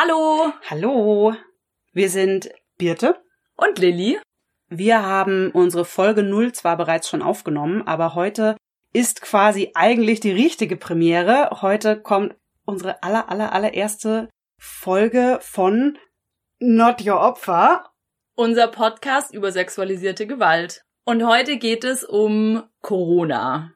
Hallo Hallo, wir sind Birte. und Lilly. Wir haben unsere Folge 0 zwar bereits schon aufgenommen, aber heute ist quasi eigentlich die richtige Premiere. Heute kommt unsere aller, aller, allererste Folge von Not Your Opfer. Unser Podcast über sexualisierte Gewalt. Und heute geht es um Corona.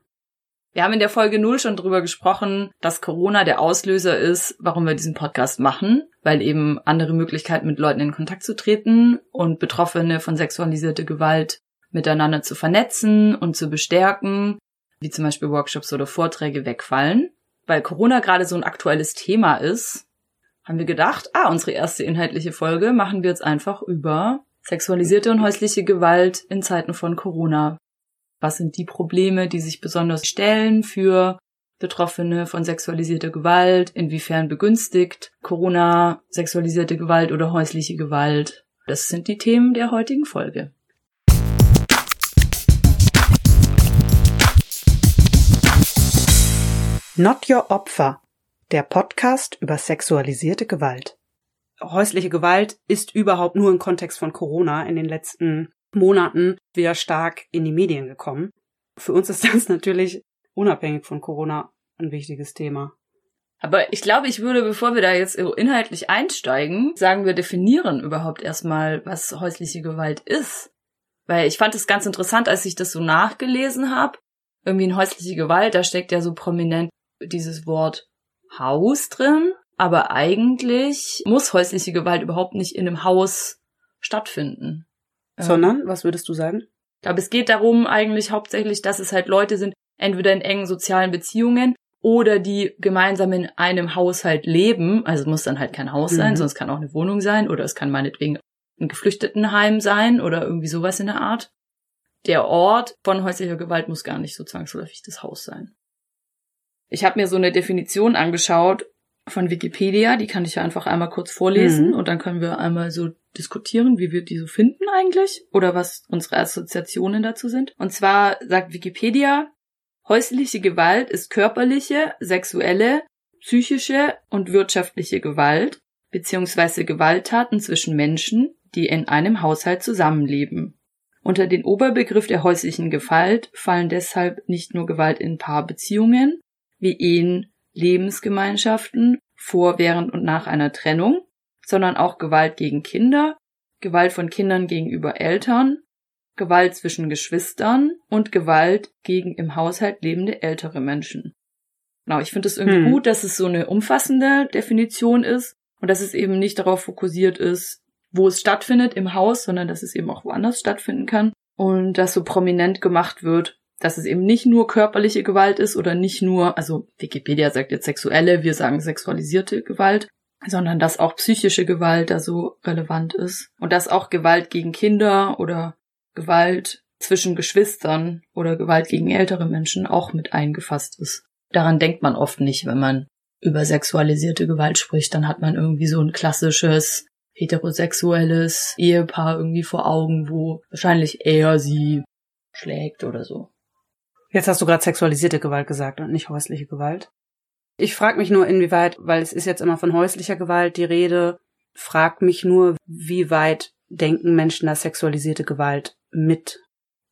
Wir haben in der Folge 0 schon drüber gesprochen, dass Corona der Auslöser ist, warum wir diesen Podcast machen, weil eben andere Möglichkeiten mit Leuten in Kontakt zu treten und Betroffene von sexualisierter Gewalt miteinander zu vernetzen und zu bestärken, wie zum Beispiel Workshops oder Vorträge wegfallen. Weil Corona gerade so ein aktuelles Thema ist, haben wir gedacht, ah, unsere erste inhaltliche Folge machen wir jetzt einfach über sexualisierte und häusliche Gewalt in Zeiten von Corona. Was sind die Probleme, die sich besonders stellen für Betroffene von sexualisierter Gewalt? Inwiefern begünstigt Corona sexualisierte Gewalt oder häusliche Gewalt? Das sind die Themen der heutigen Folge. Not Your Opfer, der Podcast über sexualisierte Gewalt. Häusliche Gewalt ist überhaupt nur im Kontext von Corona in den letzten Monaten wieder stark in die Medien gekommen. Für uns ist das natürlich unabhängig von Corona ein wichtiges Thema. Aber ich glaube, ich würde, bevor wir da jetzt inhaltlich einsteigen, sagen wir definieren überhaupt erstmal, was häusliche Gewalt ist. Weil ich fand es ganz interessant, als ich das so nachgelesen habe. Irgendwie in häusliche Gewalt, da steckt ja so prominent dieses Wort Haus drin. Aber eigentlich muss häusliche Gewalt überhaupt nicht in einem Haus stattfinden. Ähm, Sondern, was würdest du sagen? Ich glaube, es geht darum eigentlich hauptsächlich, dass es halt Leute sind, entweder in engen sozialen Beziehungen oder die gemeinsam in einem Haushalt leben. Also es muss dann halt kein Haus sein, Mhm. sondern es kann auch eine Wohnung sein oder es kann meinetwegen ein Geflüchtetenheim sein oder irgendwie sowas in der Art. Der Ort von häuslicher Gewalt muss gar nicht so zwangsläufig das Haus sein. Ich habe mir so eine Definition angeschaut von Wikipedia, die kann ich ja einfach einmal kurz vorlesen Mhm. und dann können wir einmal so diskutieren, wie wir die so finden eigentlich oder was unsere Assoziationen dazu sind. Und zwar sagt Wikipedia, häusliche Gewalt ist körperliche, sexuelle, psychische und wirtschaftliche Gewalt beziehungsweise Gewalttaten zwischen Menschen, die in einem Haushalt zusammenleben. Unter den Oberbegriff der häuslichen Gewalt fallen deshalb nicht nur Gewalt in Paarbeziehungen wie Ehen, Lebensgemeinschaften vor, während und nach einer Trennung, sondern auch Gewalt gegen Kinder, Gewalt von Kindern gegenüber Eltern, Gewalt zwischen Geschwistern und Gewalt gegen im Haushalt lebende ältere Menschen. Genau, ich finde es irgendwie Hm. gut, dass es so eine umfassende Definition ist und dass es eben nicht darauf fokussiert ist, wo es stattfindet im Haus, sondern dass es eben auch woanders stattfinden kann und dass so prominent gemacht wird, dass es eben nicht nur körperliche Gewalt ist oder nicht nur, also Wikipedia sagt jetzt sexuelle, wir sagen sexualisierte Gewalt, sondern dass auch psychische Gewalt da so relevant ist und dass auch Gewalt gegen Kinder oder Gewalt zwischen Geschwistern oder Gewalt gegen ältere Menschen auch mit eingefasst ist. Daran denkt man oft nicht, wenn man über sexualisierte Gewalt spricht, dann hat man irgendwie so ein klassisches heterosexuelles Ehepaar irgendwie vor Augen, wo wahrscheinlich er sie schlägt oder so. Jetzt hast du gerade sexualisierte Gewalt gesagt und nicht häusliche Gewalt. Ich frage mich nur, inwieweit, weil es ist jetzt immer von häuslicher Gewalt die Rede, frag mich nur, wie weit denken Menschen da sexualisierte Gewalt mit?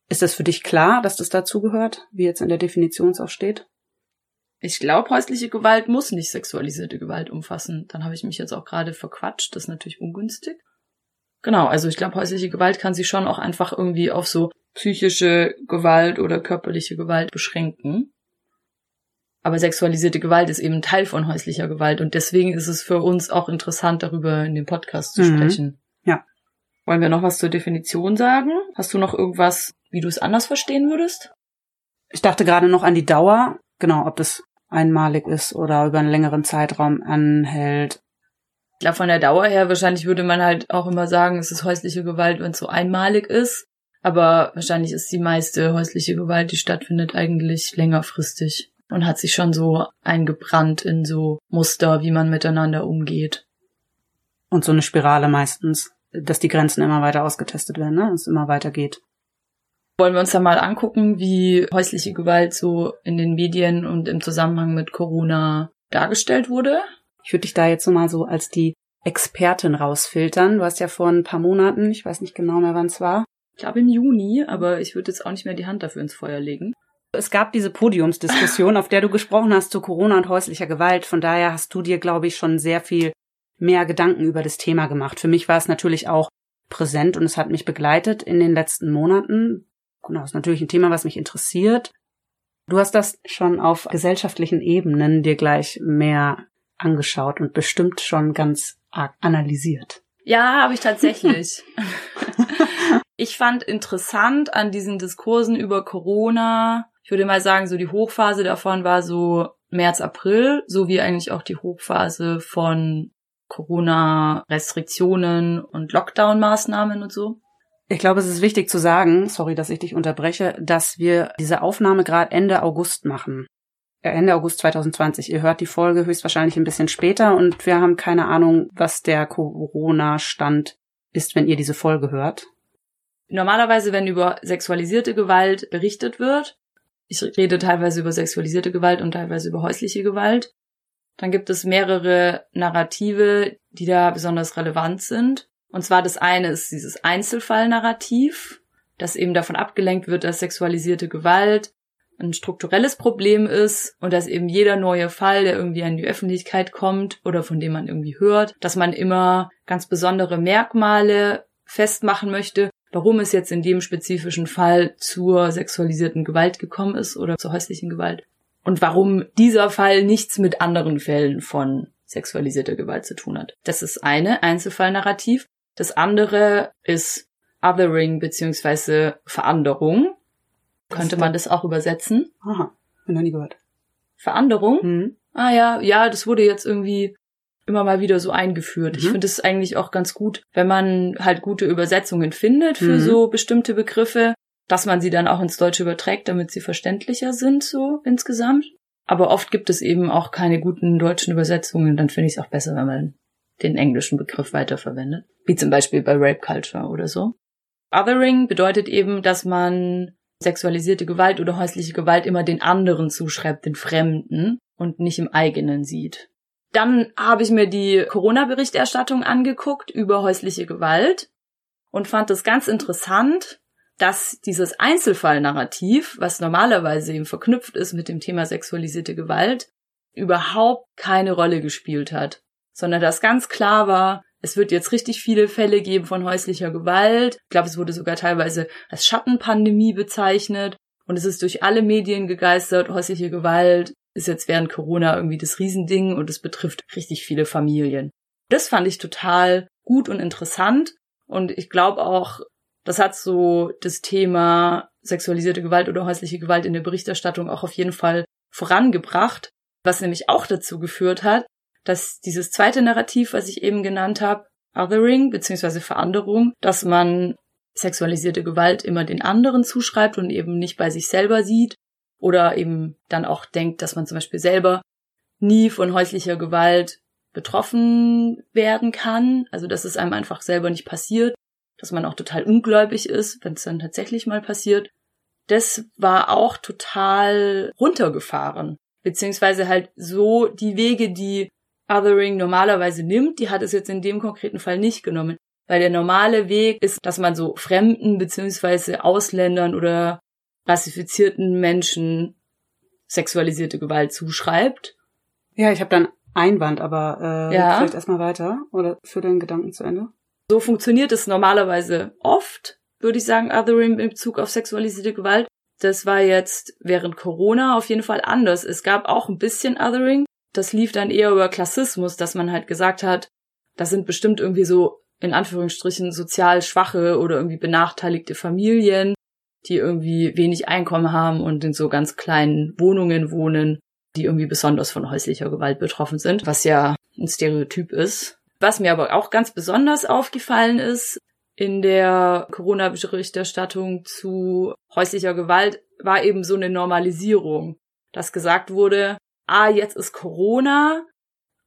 Ist das für dich klar, dass das dazugehört, wie jetzt in der Definition es auch steht? Ich glaube, häusliche Gewalt muss nicht sexualisierte Gewalt umfassen. Dann habe ich mich jetzt auch gerade verquatscht. Das ist natürlich ungünstig. Genau, also ich glaube, häusliche Gewalt kann sich schon auch einfach irgendwie auf so psychische Gewalt oder körperliche Gewalt beschränken. Aber sexualisierte Gewalt ist eben Teil von häuslicher Gewalt und deswegen ist es für uns auch interessant, darüber in dem Podcast zu Mhm. sprechen. Ja. Wollen wir noch was zur Definition sagen? Hast du noch irgendwas, wie du es anders verstehen würdest? Ich dachte gerade noch an die Dauer, genau, ob das einmalig ist oder über einen längeren Zeitraum anhält. Glaube, von der Dauer her, wahrscheinlich würde man halt auch immer sagen, es ist häusliche Gewalt, wenn es so einmalig ist. Aber wahrscheinlich ist die meiste häusliche Gewalt, die stattfindet, eigentlich längerfristig und hat sich schon so eingebrannt in so Muster, wie man miteinander umgeht. Und so eine Spirale meistens, dass die Grenzen immer weiter ausgetestet werden, ne? Es immer weiter geht. Wollen wir uns da mal angucken, wie häusliche Gewalt so in den Medien und im Zusammenhang mit Corona dargestellt wurde? Ich würde dich da jetzt so mal so als die Expertin rausfiltern. Du hast ja vor ein paar Monaten, ich weiß nicht genau mehr wann es war. Ich glaube im Juni, aber ich würde jetzt auch nicht mehr die Hand dafür ins Feuer legen. Es gab diese Podiumsdiskussion, auf der du gesprochen hast zu Corona und häuslicher Gewalt. Von daher hast du dir, glaube ich, schon sehr viel mehr Gedanken über das Thema gemacht. Für mich war es natürlich auch präsent und es hat mich begleitet in den letzten Monaten. Genau, ist natürlich ein Thema, was mich interessiert. Du hast das schon auf gesellschaftlichen Ebenen dir gleich mehr angeschaut und bestimmt schon ganz arg analysiert. Ja, habe ich tatsächlich. ich fand interessant an diesen Diskursen über Corona, ich würde mal sagen, so die Hochphase davon war so März, April, so wie eigentlich auch die Hochphase von Corona-Restriktionen und Lockdown-Maßnahmen und so. Ich glaube, es ist wichtig zu sagen, sorry, dass ich dich unterbreche, dass wir diese Aufnahme gerade Ende August machen. Äh, Ende August 2020. Ihr hört die Folge höchstwahrscheinlich ein bisschen später und wir haben keine Ahnung, was der Corona-Stand ist, wenn ihr diese Folge hört. Normalerweise, wenn über sexualisierte Gewalt berichtet wird, ich rede teilweise über sexualisierte Gewalt und teilweise über häusliche Gewalt, dann gibt es mehrere Narrative, die da besonders relevant sind. Und zwar das eine ist dieses Einzelfallnarrativ, das eben davon abgelenkt wird, dass sexualisierte Gewalt ein strukturelles Problem ist und dass eben jeder neue Fall, der irgendwie in die Öffentlichkeit kommt oder von dem man irgendwie hört, dass man immer ganz besondere Merkmale festmachen möchte, warum es jetzt in dem spezifischen Fall zur sexualisierten Gewalt gekommen ist oder zur häuslichen Gewalt und warum dieser Fall nichts mit anderen Fällen von sexualisierter Gewalt zu tun hat. Das ist eine Einzelfallnarrativ. Das andere ist Othering beziehungsweise Veranderung. Könnte man das auch übersetzen? Aha, noch nie gehört. Veranderung? Mhm. Ah ja, ja, das wurde jetzt irgendwie immer mal wieder so eingeführt. Mhm. Ich finde es eigentlich auch ganz gut, wenn man halt gute Übersetzungen findet für mhm. so bestimmte Begriffe, dass man sie dann auch ins Deutsche überträgt, damit sie verständlicher sind so insgesamt. Aber oft gibt es eben auch keine guten deutschen Übersetzungen. Dann finde ich es auch besser, wenn man den englischen Begriff weiterverwendet. Wie zum Beispiel bei Rape Culture oder so. Othering bedeutet eben, dass man sexualisierte Gewalt oder häusliche Gewalt immer den anderen zuschreibt, den Fremden und nicht im eigenen sieht. Dann habe ich mir die Corona-Berichterstattung angeguckt über häusliche Gewalt und fand es ganz interessant, dass dieses Einzelfallnarrativ, was normalerweise eben verknüpft ist mit dem Thema sexualisierte Gewalt, überhaupt keine Rolle gespielt hat, sondern dass ganz klar war, es wird jetzt richtig viele Fälle geben von häuslicher Gewalt. Ich glaube, es wurde sogar teilweise als Schattenpandemie bezeichnet. Und es ist durch alle Medien gegeistert. Häusliche Gewalt ist jetzt während Corona irgendwie das Riesending und es betrifft richtig viele Familien. Das fand ich total gut und interessant. Und ich glaube auch, das hat so das Thema sexualisierte Gewalt oder häusliche Gewalt in der Berichterstattung auch auf jeden Fall vorangebracht, was nämlich auch dazu geführt hat, dass dieses zweite Narrativ, was ich eben genannt habe, Othering bzw. Veranderung, dass man sexualisierte Gewalt immer den anderen zuschreibt und eben nicht bei sich selber sieht oder eben dann auch denkt, dass man zum Beispiel selber nie von häuslicher Gewalt betroffen werden kann, also dass es einem einfach selber nicht passiert, dass man auch total ungläubig ist, wenn es dann tatsächlich mal passiert. Das war auch total runtergefahren, beziehungsweise halt so die Wege, die Othering normalerweise nimmt, die hat es jetzt in dem konkreten Fall nicht genommen. Weil der normale Weg ist, dass man so Fremden beziehungsweise Ausländern oder rassifizierten Menschen sexualisierte Gewalt zuschreibt. Ja, ich habe dann Einwand, aber äh, ja. vielleicht erstmal weiter oder für den Gedanken zu Ende. So funktioniert es normalerweise oft, würde ich sagen, Othering in Bezug auf sexualisierte Gewalt. Das war jetzt während Corona auf jeden Fall anders. Es gab auch ein bisschen Othering, das lief dann eher über Klassismus, dass man halt gesagt hat, das sind bestimmt irgendwie so in Anführungsstrichen sozial schwache oder irgendwie benachteiligte Familien, die irgendwie wenig Einkommen haben und in so ganz kleinen Wohnungen wohnen, die irgendwie besonders von häuslicher Gewalt betroffen sind, was ja ein Stereotyp ist. Was mir aber auch ganz besonders aufgefallen ist in der Corona-Berichterstattung zu häuslicher Gewalt, war eben so eine Normalisierung, dass gesagt wurde, ah, jetzt ist Corona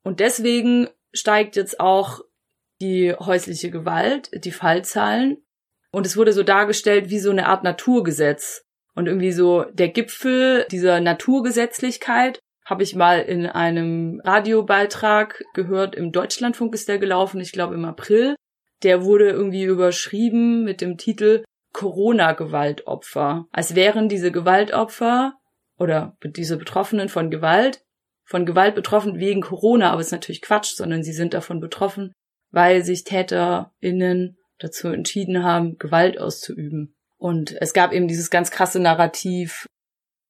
und deswegen steigt jetzt auch die häusliche Gewalt, die Fallzahlen. Und es wurde so dargestellt wie so eine Art Naturgesetz. Und irgendwie so der Gipfel dieser Naturgesetzlichkeit habe ich mal in einem Radiobeitrag gehört, im Deutschlandfunk ist der gelaufen, ich glaube im April. Der wurde irgendwie überschrieben mit dem Titel Corona-Gewaltopfer. Als wären diese Gewaltopfer oder diese Betroffenen von Gewalt, von Gewalt betroffen wegen Corona, aber es ist natürlich Quatsch, sondern sie sind davon betroffen, weil sich TäterInnen dazu entschieden haben, Gewalt auszuüben. Und es gab eben dieses ganz krasse Narrativ,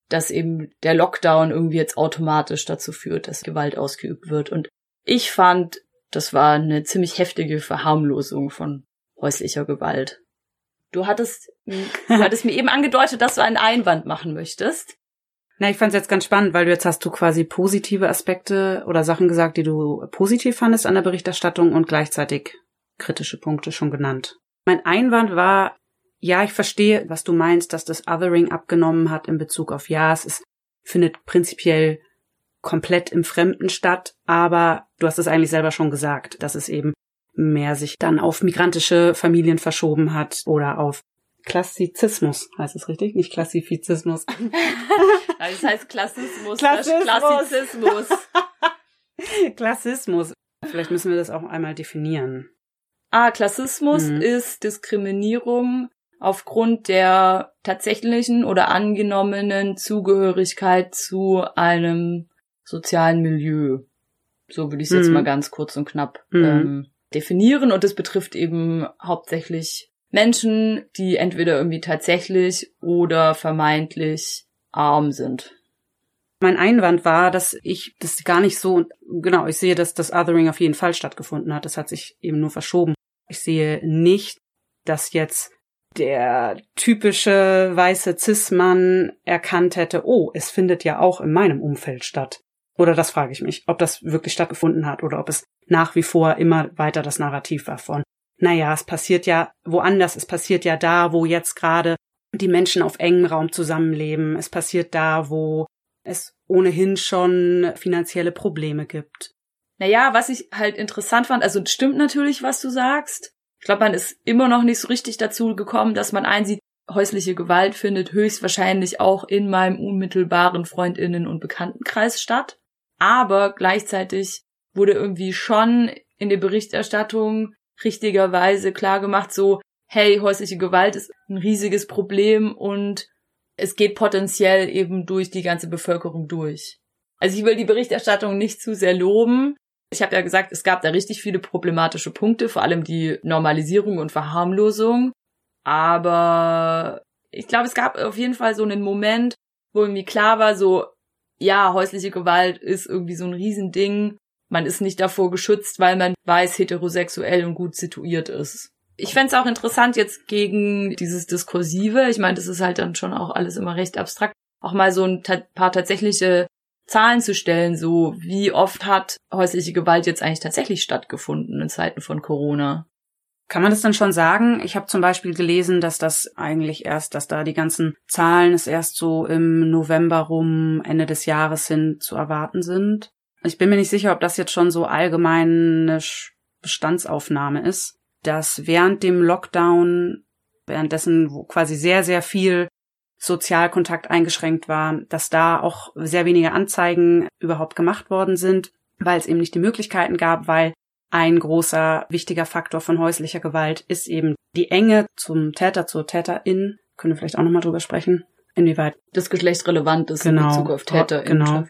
dass eben der Lockdown irgendwie jetzt automatisch dazu führt, dass Gewalt ausgeübt wird. Und ich fand, das war eine ziemlich heftige Verharmlosung von häuslicher Gewalt. Du hattest, du hattest mir eben angedeutet, dass du einen Einwand machen möchtest. Na, ich fand es jetzt ganz spannend, weil du jetzt hast du quasi positive Aspekte oder Sachen gesagt, die du positiv fandest an der Berichterstattung und gleichzeitig kritische Punkte schon genannt. Mein Einwand war, ja, ich verstehe, was du meinst, dass das Othering abgenommen hat in Bezug auf ja, es ist, findet prinzipiell komplett im Fremden statt, aber du hast es eigentlich selber schon gesagt, dass es eben mehr sich dann auf migrantische Familien verschoben hat oder auf Klassizismus, heißt es richtig? Nicht Klassifizismus. Das heißt Klassismus. Klassismus. Klassizismus. Klassismus. Vielleicht müssen wir das auch einmal definieren. Ah, Klassismus Mhm. ist Diskriminierung aufgrund der tatsächlichen oder angenommenen Zugehörigkeit zu einem sozialen Milieu. So würde ich es jetzt Mhm. mal ganz kurz und knapp Mhm. ähm, definieren. Und das betrifft eben hauptsächlich Menschen, die entweder irgendwie tatsächlich oder vermeintlich arm sind. Mein Einwand war, dass ich das gar nicht so, genau, ich sehe, dass das Othering auf jeden Fall stattgefunden hat. Das hat sich eben nur verschoben. Ich sehe nicht, dass jetzt der typische weiße Cis-Mann erkannt hätte, oh, es findet ja auch in meinem Umfeld statt. Oder das frage ich mich, ob das wirklich stattgefunden hat oder ob es nach wie vor immer weiter das Narrativ war von, naja, es passiert ja woanders, es passiert ja da, wo jetzt gerade die Menschen auf engem Raum zusammenleben, es passiert da, wo es ohnehin schon finanzielle Probleme gibt. Naja, was ich halt interessant fand, also stimmt natürlich, was du sagst. Ich glaube, man ist immer noch nicht so richtig dazu gekommen, dass man einsieht, häusliche Gewalt findet höchstwahrscheinlich auch in meinem unmittelbaren Freundinnen- und Bekanntenkreis statt. Aber gleichzeitig wurde irgendwie schon in der Berichterstattung richtigerweise klar gemacht, so, hey, häusliche Gewalt ist ein riesiges Problem und es geht potenziell eben durch die ganze Bevölkerung durch. Also ich will die Berichterstattung nicht zu sehr loben. Ich habe ja gesagt, es gab da richtig viele problematische Punkte, vor allem die Normalisierung und Verharmlosung. Aber ich glaube, es gab auf jeden Fall so einen Moment, wo irgendwie klar war, so, ja, häusliche Gewalt ist irgendwie so ein Riesending. Man ist nicht davor geschützt, weil man weiß, heterosexuell und gut situiert ist. Ich fänd's auch interessant jetzt gegen dieses Diskursive. Ich meine, das ist halt dann schon auch alles immer recht abstrakt. Auch mal so ein paar tatsächliche Zahlen zu stellen, so wie oft hat häusliche Gewalt jetzt eigentlich tatsächlich stattgefunden in Zeiten von Corona. Kann man das dann schon sagen? Ich habe zum Beispiel gelesen, dass das eigentlich erst, dass da die ganzen Zahlen es erst so im November rum, Ende des Jahres hin zu erwarten sind. Ich bin mir nicht sicher, ob das jetzt schon so allgemeine Bestandsaufnahme ist, dass während dem Lockdown, währenddessen wo quasi sehr, sehr viel Sozialkontakt eingeschränkt war, dass da auch sehr wenige Anzeigen überhaupt gemacht worden sind, weil es eben nicht die Möglichkeiten gab, weil ein großer wichtiger Faktor von häuslicher Gewalt ist eben die Enge zum Täter, zur Täterin. Können wir vielleicht auch nochmal drüber sprechen, inwieweit. Das Geschlecht relevant ist Genau. in Bezug auf Täter. Genau.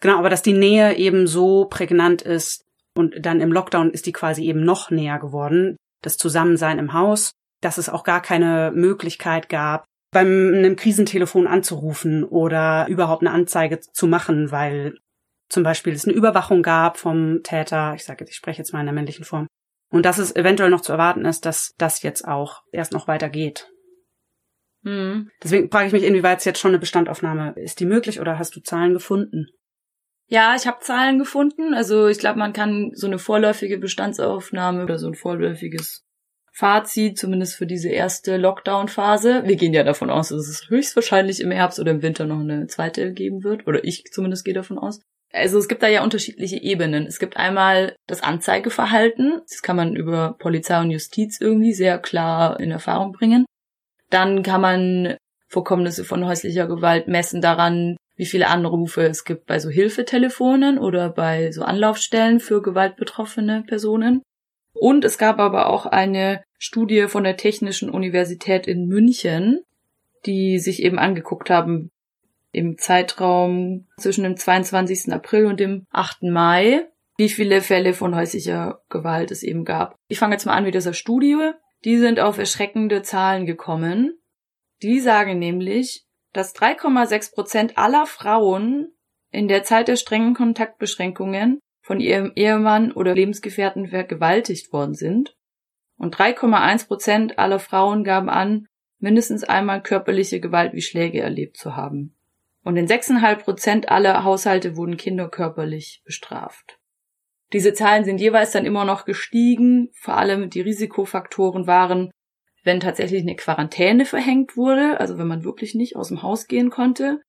Genau, aber dass die Nähe eben so prägnant ist und dann im Lockdown ist die quasi eben noch näher geworden. Das Zusammensein im Haus, dass es auch gar keine Möglichkeit gab, beim einem Krisentelefon anzurufen oder überhaupt eine Anzeige zu machen, weil zum Beispiel es eine Überwachung gab vom Täter. Ich sage, ich spreche jetzt mal in der männlichen Form. Und dass es eventuell noch zu erwarten ist, dass das jetzt auch erst noch weitergeht. Mhm. Deswegen frage ich mich, inwieweit es jetzt schon eine Bestandaufnahme ist die möglich oder hast du Zahlen gefunden? Ja, ich habe Zahlen gefunden. Also ich glaube, man kann so eine vorläufige Bestandsaufnahme oder so ein vorläufiges Fazit, zumindest für diese erste Lockdown-Phase. Wir gehen ja davon aus, dass es höchstwahrscheinlich im Herbst oder im Winter noch eine zweite geben wird. Oder ich zumindest gehe davon aus. Also es gibt da ja unterschiedliche Ebenen. Es gibt einmal das Anzeigeverhalten. Das kann man über Polizei und Justiz irgendwie sehr klar in Erfahrung bringen. Dann kann man Vorkommnisse von häuslicher Gewalt messen daran, wie viele Anrufe es gibt bei so Hilfetelefonen oder bei so Anlaufstellen für gewaltbetroffene Personen. Und es gab aber auch eine Studie von der Technischen Universität in München, die sich eben angeguckt haben, im Zeitraum zwischen dem 22. April und dem 8. Mai, wie viele Fälle von häuslicher Gewalt es eben gab. Ich fange jetzt mal an mit dieser Studie. Die sind auf erschreckende Zahlen gekommen. Die sagen nämlich, dass 3,6 Prozent aller Frauen in der Zeit der strengen Kontaktbeschränkungen von ihrem Ehemann oder Lebensgefährten vergewaltigt worden sind. Und 3,1 Prozent aller Frauen gaben an, mindestens einmal körperliche Gewalt wie Schläge erlebt zu haben. Und in 6,5 Prozent aller Haushalte wurden Kinder körperlich bestraft. Diese Zahlen sind jeweils dann immer noch gestiegen, vor allem die Risikofaktoren waren, wenn tatsächlich eine Quarantäne verhängt wurde, also wenn man wirklich nicht aus dem Haus gehen konnte,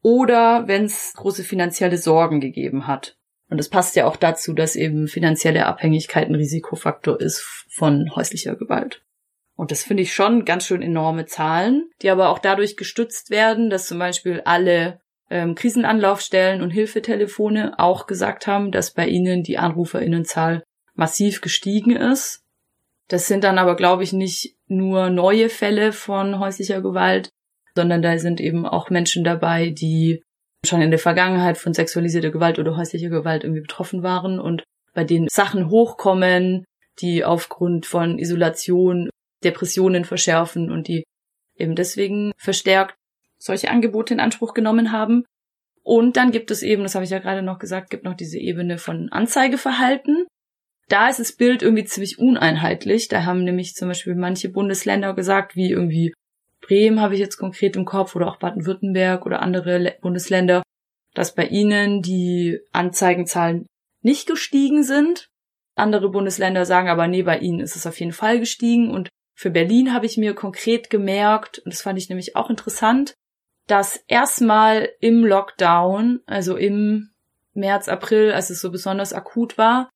oder wenn es große finanzielle Sorgen gegeben hat. Und es passt ja auch dazu, dass eben finanzielle Abhängigkeit ein Risikofaktor ist von häuslicher Gewalt. Und das finde ich schon ganz schön enorme Zahlen, die aber auch dadurch gestützt werden, dass zum Beispiel alle ähm, Krisenanlaufstellen und Hilfetelefone auch gesagt haben, dass bei ihnen die Anruferinnenzahl massiv gestiegen ist. Das sind dann aber, glaube ich, nicht nur neue Fälle von häuslicher Gewalt, sondern da sind eben auch Menschen dabei, die schon in der Vergangenheit von sexualisierter Gewalt oder häuslicher Gewalt irgendwie betroffen waren und bei denen Sachen hochkommen, die aufgrund von Isolation Depressionen verschärfen und die eben deswegen verstärkt solche Angebote in Anspruch genommen haben. Und dann gibt es eben, das habe ich ja gerade noch gesagt, gibt noch diese Ebene von Anzeigeverhalten. Da ist das Bild irgendwie ziemlich uneinheitlich. Da haben nämlich zum Beispiel manche Bundesländer gesagt, wie irgendwie Bremen habe ich jetzt konkret im Kopf oder auch Baden-Württemberg oder andere Bundesländer, dass bei ihnen die Anzeigenzahlen nicht gestiegen sind. Andere Bundesländer sagen aber, nee, bei ihnen ist es auf jeden Fall gestiegen und für Berlin habe ich mir konkret gemerkt, und das fand ich nämlich auch interessant, dass erstmal im Lockdown, also im März, April, als es so besonders akut war,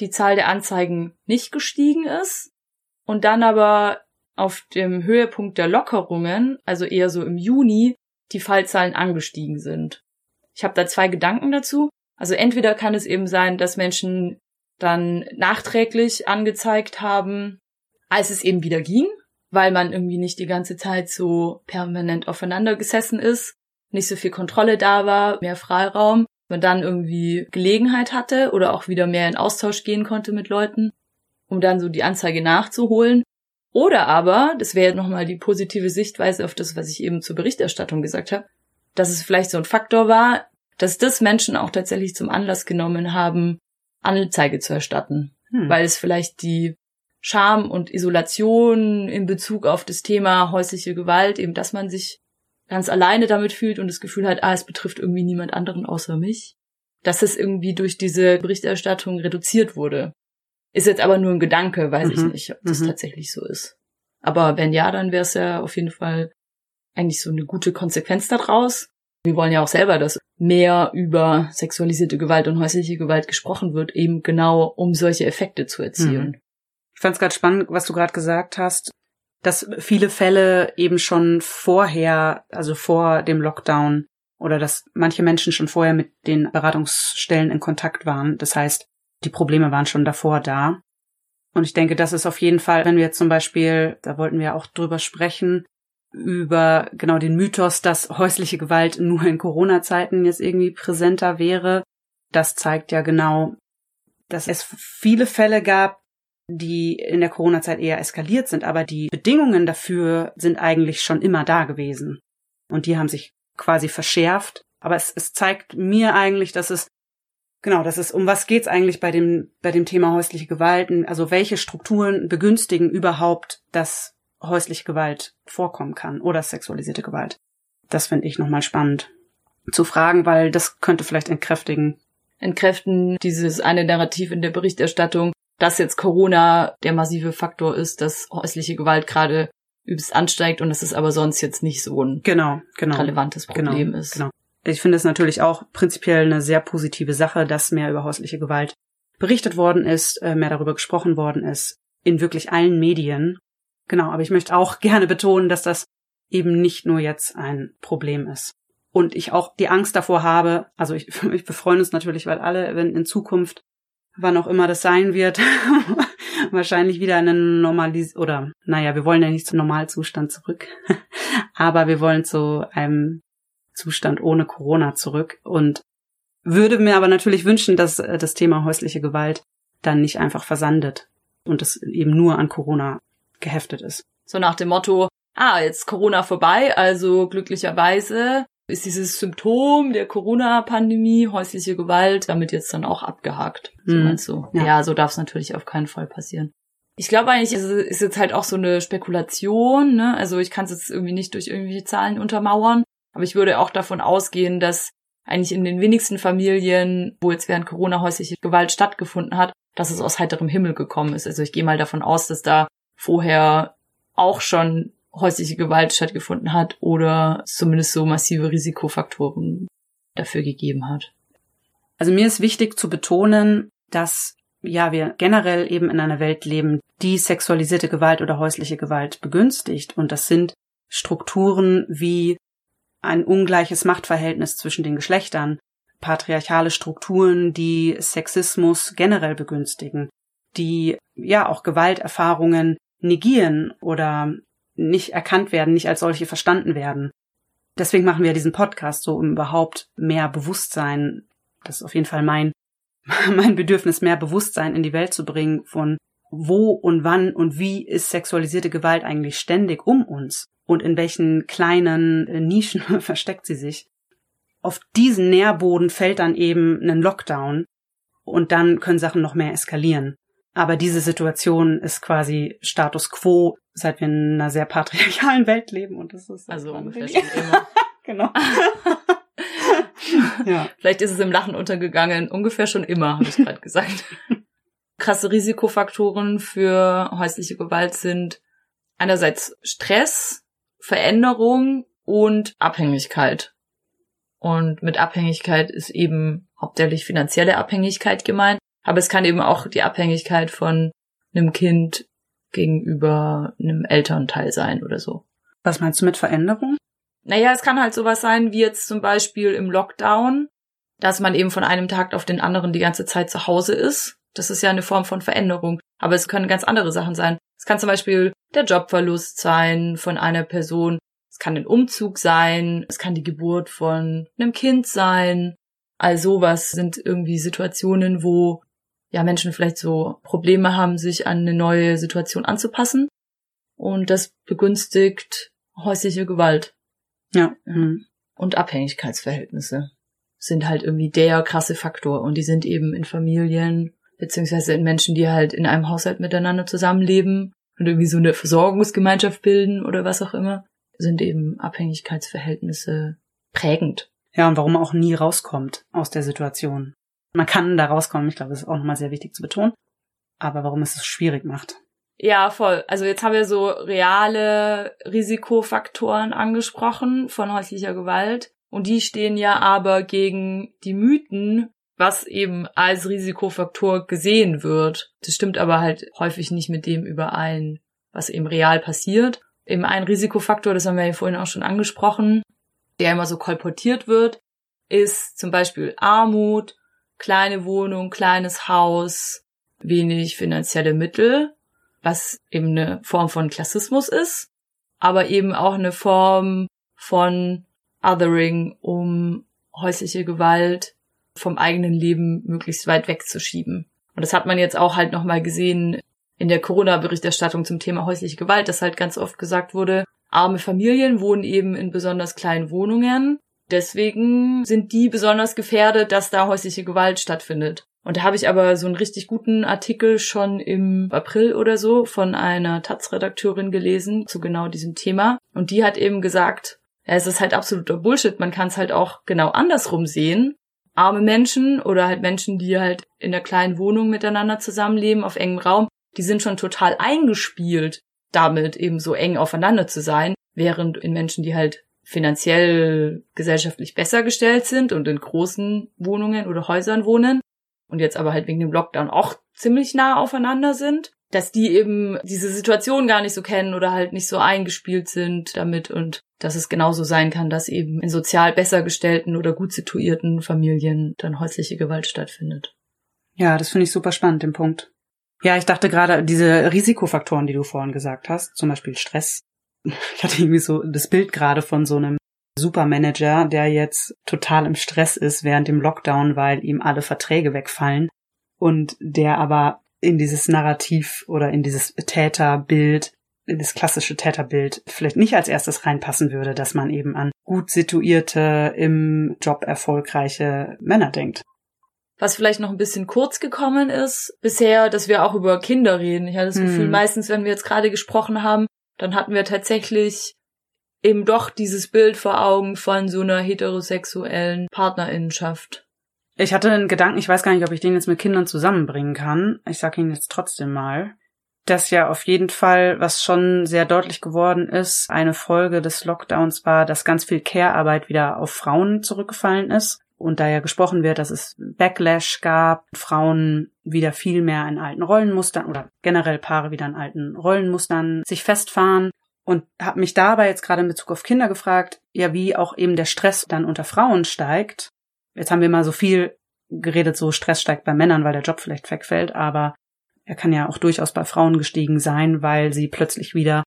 die Zahl der Anzeigen nicht gestiegen ist und dann aber auf dem Höhepunkt der Lockerungen, also eher so im Juni, die Fallzahlen angestiegen sind. Ich habe da zwei Gedanken dazu. Also entweder kann es eben sein, dass Menschen dann nachträglich angezeigt haben, als es eben wieder ging, weil man irgendwie nicht die ganze Zeit so permanent aufeinander gesessen ist, nicht so viel Kontrolle da war, mehr Freiraum, man dann irgendwie Gelegenheit hatte oder auch wieder mehr in Austausch gehen konnte mit Leuten, um dann so die Anzeige nachzuholen. Oder aber, das wäre nochmal die positive Sichtweise auf das, was ich eben zur Berichterstattung gesagt habe, dass es vielleicht so ein Faktor war, dass das Menschen auch tatsächlich zum Anlass genommen haben, Anzeige zu erstatten. Hm. Weil es vielleicht die Scham und Isolation in Bezug auf das Thema häusliche Gewalt, eben dass man sich ganz alleine damit fühlt und das Gefühl hat, ah, es betrifft irgendwie niemand anderen außer mich, dass es irgendwie durch diese Berichterstattung reduziert wurde. Ist jetzt aber nur ein Gedanke, weiß mhm. ich nicht, ob das mhm. tatsächlich so ist. Aber wenn ja, dann wäre es ja auf jeden Fall eigentlich so eine gute Konsequenz daraus. Wir wollen ja auch selber, dass mehr über sexualisierte Gewalt und häusliche Gewalt gesprochen wird, eben genau um solche Effekte zu erzielen. Mhm. Ich fand es gerade spannend, was du gerade gesagt hast, dass viele Fälle eben schon vorher, also vor dem Lockdown, oder dass manche Menschen schon vorher mit den Beratungsstellen in Kontakt waren. Das heißt, die Probleme waren schon davor da. Und ich denke, das ist auf jeden Fall, wenn wir zum Beispiel, da wollten wir auch drüber sprechen, über genau den Mythos, dass häusliche Gewalt nur in Corona-Zeiten jetzt irgendwie präsenter wäre. Das zeigt ja genau, dass es viele Fälle gab, die in der Corona-Zeit eher eskaliert sind, aber die Bedingungen dafür sind eigentlich schon immer da gewesen. Und die haben sich quasi verschärft. Aber es, es zeigt mir eigentlich, dass es Genau, das ist, um was geht's eigentlich bei dem, bei dem Thema häusliche Gewalt? Also welche Strukturen begünstigen überhaupt, dass häusliche Gewalt vorkommen kann oder sexualisierte Gewalt? Das finde ich nochmal spannend zu fragen, weil das könnte vielleicht entkräftigen. Entkräften dieses eine Narrativ in der Berichterstattung, dass jetzt Corona der massive Faktor ist, dass häusliche Gewalt gerade übelst ansteigt und dass es aber sonst jetzt nicht so ein genau, genau, relevantes genau, Problem genau, ist. Genau. Ich finde es natürlich auch prinzipiell eine sehr positive Sache, dass mehr über häusliche Gewalt berichtet worden ist, äh, mehr darüber gesprochen worden ist, in wirklich allen Medien. Genau, aber ich möchte auch gerne betonen, dass das eben nicht nur jetzt ein Problem ist. und ich auch die Angst davor habe, also ich, ich befreunde uns natürlich, weil alle, wenn in Zukunft, wann auch immer das sein wird, wahrscheinlich wieder einen Normalis oder naja, wir wollen ja nicht zum Normalzustand zurück, aber wir wollen zu einem Zustand ohne Corona zurück und würde mir aber natürlich wünschen, dass äh, das Thema häusliche Gewalt dann nicht einfach versandet und es eben nur an Corona geheftet ist. So nach dem Motto, ah, jetzt Corona vorbei, also glücklicherweise ist dieses Symptom der Corona-Pandemie, häusliche Gewalt, damit jetzt dann auch abgehakt. So mhm. meinst du? Ja, ja so darf es natürlich auf keinen Fall passieren. Ich glaube eigentlich, es ist jetzt halt auch so eine Spekulation, ne? Also ich kann es jetzt irgendwie nicht durch irgendwelche Zahlen untermauern, aber ich würde auch davon ausgehen, dass eigentlich in den wenigsten Familien, wo jetzt während Corona häusliche Gewalt stattgefunden hat, dass es aus heiterem Himmel gekommen ist. Also ich gehe mal davon aus, dass da vorher auch schon häusliche Gewalt stattgefunden hat oder zumindest so massive Risikofaktoren dafür gegeben hat. Also mir ist wichtig zu betonen, dass ja wir generell eben in einer Welt leben, die sexualisierte Gewalt oder häusliche Gewalt begünstigt und das sind Strukturen wie ein ungleiches Machtverhältnis zwischen den Geschlechtern, patriarchale Strukturen, die Sexismus generell begünstigen, die ja auch Gewalterfahrungen negieren oder nicht erkannt werden, nicht als solche verstanden werden. Deswegen machen wir diesen Podcast so, um überhaupt mehr Bewusstsein, das ist auf jeden Fall mein, mein Bedürfnis, mehr Bewusstsein in die Welt zu bringen von wo und wann und wie ist sexualisierte Gewalt eigentlich ständig um uns und in welchen kleinen äh, Nischen versteckt sie sich. Auf diesen Nährboden fällt dann eben ein Lockdown und dann können Sachen noch mehr eskalieren. Aber diese Situation ist quasi Status quo, seit wir in einer sehr patriarchalen Welt leben und das ist also ungefähr schon immer. genau. ja. Vielleicht ist es im Lachen untergegangen, ungefähr schon immer, habe ich gerade gesagt. Krasse Risikofaktoren für häusliche Gewalt sind einerseits Stress, Veränderung und Abhängigkeit. Und mit Abhängigkeit ist eben hauptsächlich finanzielle Abhängigkeit gemeint. Aber es kann eben auch die Abhängigkeit von einem Kind gegenüber einem Elternteil sein oder so. Was meinst du mit Veränderung? Naja, es kann halt sowas sein wie jetzt zum Beispiel im Lockdown, dass man eben von einem Tag auf den anderen die ganze Zeit zu Hause ist. Das ist ja eine Form von Veränderung. Aber es können ganz andere Sachen sein. Es kann zum Beispiel der Jobverlust sein von einer Person. Es kann ein Umzug sein. Es kann die Geburt von einem Kind sein. All sowas sind irgendwie Situationen, wo ja Menschen vielleicht so Probleme haben, sich an eine neue Situation anzupassen. Und das begünstigt häusliche Gewalt. Ja. Mhm. Und Abhängigkeitsverhältnisse sind halt irgendwie der krasse Faktor. Und die sind eben in Familien, beziehungsweise in Menschen, die halt in einem Haushalt miteinander zusammenleben und irgendwie so eine Versorgungsgemeinschaft bilden oder was auch immer, sind eben Abhängigkeitsverhältnisse prägend. Ja, und warum auch nie rauskommt aus der Situation. Man kann da rauskommen, ich glaube, das ist auch nochmal sehr wichtig zu betonen. Aber warum es es schwierig macht. Ja, voll. Also jetzt haben wir so reale Risikofaktoren angesprochen von häuslicher Gewalt. Und die stehen ja aber gegen die Mythen, was eben als Risikofaktor gesehen wird. Das stimmt aber halt häufig nicht mit dem überein, was eben real passiert. Eben ein Risikofaktor, das haben wir ja vorhin auch schon angesprochen, der immer so kolportiert wird, ist zum Beispiel Armut, kleine Wohnung, kleines Haus, wenig finanzielle Mittel, was eben eine Form von Klassismus ist, aber eben auch eine Form von Othering, um häusliche Gewalt vom eigenen Leben möglichst weit wegzuschieben. Und das hat man jetzt auch halt nochmal gesehen in der Corona-Berichterstattung zum Thema häusliche Gewalt, dass halt ganz oft gesagt wurde, arme Familien wohnen eben in besonders kleinen Wohnungen Deswegen sind die besonders gefährdet, dass da häusliche Gewalt stattfindet. Und da habe ich aber so einen richtig guten Artikel schon im April oder so von einer Taz-Redakteurin gelesen zu genau diesem Thema. Und die hat eben gesagt, ja, es ist halt absoluter Bullshit. Man kann es halt auch genau andersrum sehen. Arme Menschen oder halt Menschen, die halt in der kleinen Wohnung miteinander zusammenleben, auf engem Raum, die sind schon total eingespielt, damit eben so eng aufeinander zu sein, während in Menschen, die halt finanziell gesellschaftlich besser gestellt sind und in großen Wohnungen oder Häusern wohnen, und jetzt aber halt wegen dem Lockdown auch ziemlich nah aufeinander sind, dass die eben diese Situation gar nicht so kennen oder halt nicht so eingespielt sind damit und dass es genauso sein kann, dass eben in sozial besser gestellten oder gut situierten Familien dann häusliche Gewalt stattfindet. Ja, das finde ich super spannend, den Punkt. Ja, ich dachte gerade, diese Risikofaktoren, die du vorhin gesagt hast, zum Beispiel Stress. Ich hatte irgendwie so das Bild gerade von so einem Supermanager, der jetzt total im Stress ist während dem Lockdown, weil ihm alle Verträge wegfallen und der aber in dieses Narrativ oder in dieses Täterbild, in das klassische Täterbild vielleicht nicht als erstes reinpassen würde, dass man eben an gut situierte, im Job erfolgreiche Männer denkt. Was vielleicht noch ein bisschen kurz gekommen ist bisher, dass wir auch über Kinder reden. Ich hatte das Gefühl, hm. meistens, wenn wir jetzt gerade gesprochen haben, dann hatten wir tatsächlich eben doch dieses Bild vor Augen von so einer heterosexuellen Partnerinnenschaft. Ich hatte einen Gedanken, ich weiß gar nicht, ob ich den jetzt mit Kindern zusammenbringen kann. Ich sage ihn jetzt trotzdem mal. Dass ja auf jeden Fall, was schon sehr deutlich geworden ist, eine Folge des Lockdowns war, dass ganz viel Care-Arbeit wieder auf Frauen zurückgefallen ist. Und da ja gesprochen wird, dass es Backlash gab, Frauen wieder viel mehr in alten Rollenmustern oder generell Paare wieder in alten Rollenmustern sich festfahren. Und habe mich dabei jetzt gerade in Bezug auf Kinder gefragt, ja, wie auch eben der Stress dann unter Frauen steigt Jetzt haben wir mal so viel geredet, so Stress steigt bei Männern, weil der Job vielleicht wegfällt, aber er kann ja auch durchaus bei Frauen gestiegen sein, weil sie plötzlich wieder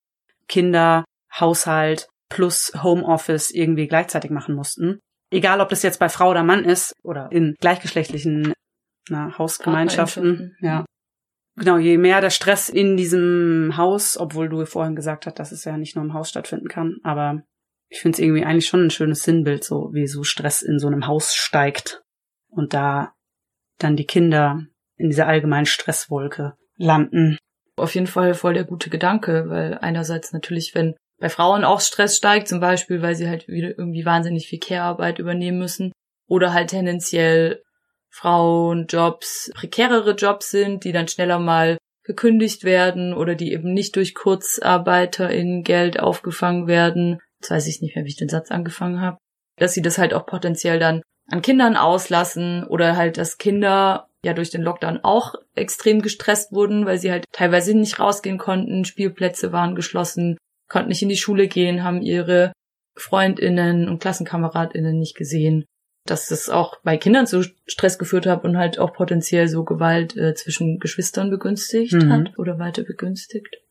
Kinder, Haushalt plus Homeoffice irgendwie gleichzeitig machen mussten. Egal, ob das jetzt bei Frau oder Mann ist oder in gleichgeschlechtlichen na, Hausgemeinschaften. Ja. Genau, je mehr der Stress in diesem Haus, obwohl du vorhin gesagt hast, dass es ja nicht nur im Haus stattfinden kann, aber ich finde es irgendwie eigentlich schon ein schönes Sinnbild, so wie so Stress in so einem Haus steigt und da dann die Kinder in dieser allgemeinen Stresswolke landen. Auf jeden Fall voll der gute Gedanke, weil einerseits natürlich, wenn bei Frauen auch Stress steigt, zum Beispiel, weil sie halt wieder irgendwie wahnsinnig viel Care-Arbeit übernehmen müssen, oder halt tendenziell Frauenjobs, prekärere Jobs sind, die dann schneller mal gekündigt werden oder die eben nicht durch Kurzarbeiter in Geld aufgefangen werden, jetzt weiß ich nicht mehr, wie ich den Satz angefangen habe, dass sie das halt auch potenziell dann an Kindern auslassen oder halt, dass Kinder ja durch den Lockdown auch extrem gestresst wurden, weil sie halt teilweise nicht rausgehen konnten, Spielplätze waren geschlossen, konnten nicht in die Schule gehen, haben ihre Freundinnen und Klassenkameradinnen nicht gesehen. Dass das auch bei Kindern zu Stress geführt hat und halt auch potenziell so Gewalt äh, zwischen Geschwistern begünstigt mhm. hat oder weiter begünstigt.